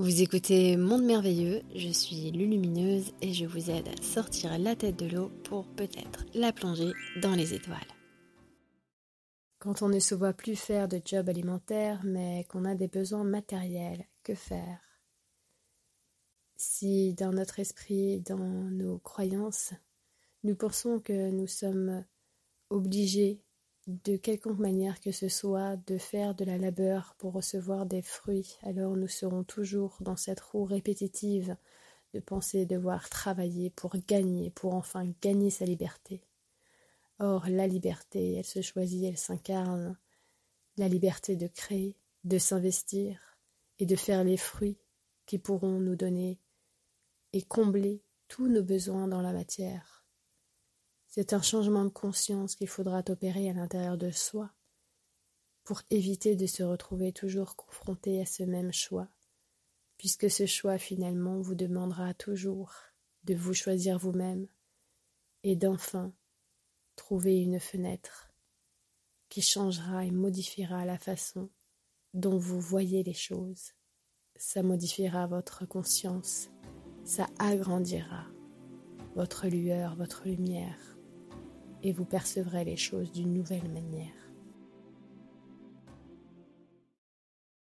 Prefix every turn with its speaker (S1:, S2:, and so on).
S1: Vous écoutez Monde Merveilleux, je suis Lulumineuse et je vous aide à sortir la tête de l'eau pour peut-être la plonger dans les étoiles. Quand on ne se voit plus faire de job alimentaire mais qu'on a des besoins matériels, que faire? Si dans notre esprit, dans nos croyances, nous pensons que nous sommes obligés de quelconque manière que ce soit de faire de la labeur pour recevoir des fruits, alors nous serons toujours dans cette roue répétitive de penser devoir travailler pour gagner, pour enfin gagner sa liberté. Or, la liberté, elle se choisit, elle s'incarne, la liberté de créer, de s'investir et de faire les fruits qui pourront nous donner et combler tous nos besoins dans la matière. C'est un changement de conscience qu'il faudra opérer à l'intérieur de soi pour éviter de se retrouver toujours confronté à ce même choix, puisque ce choix finalement vous demandera toujours de vous choisir vous-même et d'enfin trouver une fenêtre qui changera et modifiera la façon dont vous voyez les choses. Ça modifiera votre conscience, ça agrandira votre lueur, votre lumière et vous percevrez les choses d'une nouvelle manière.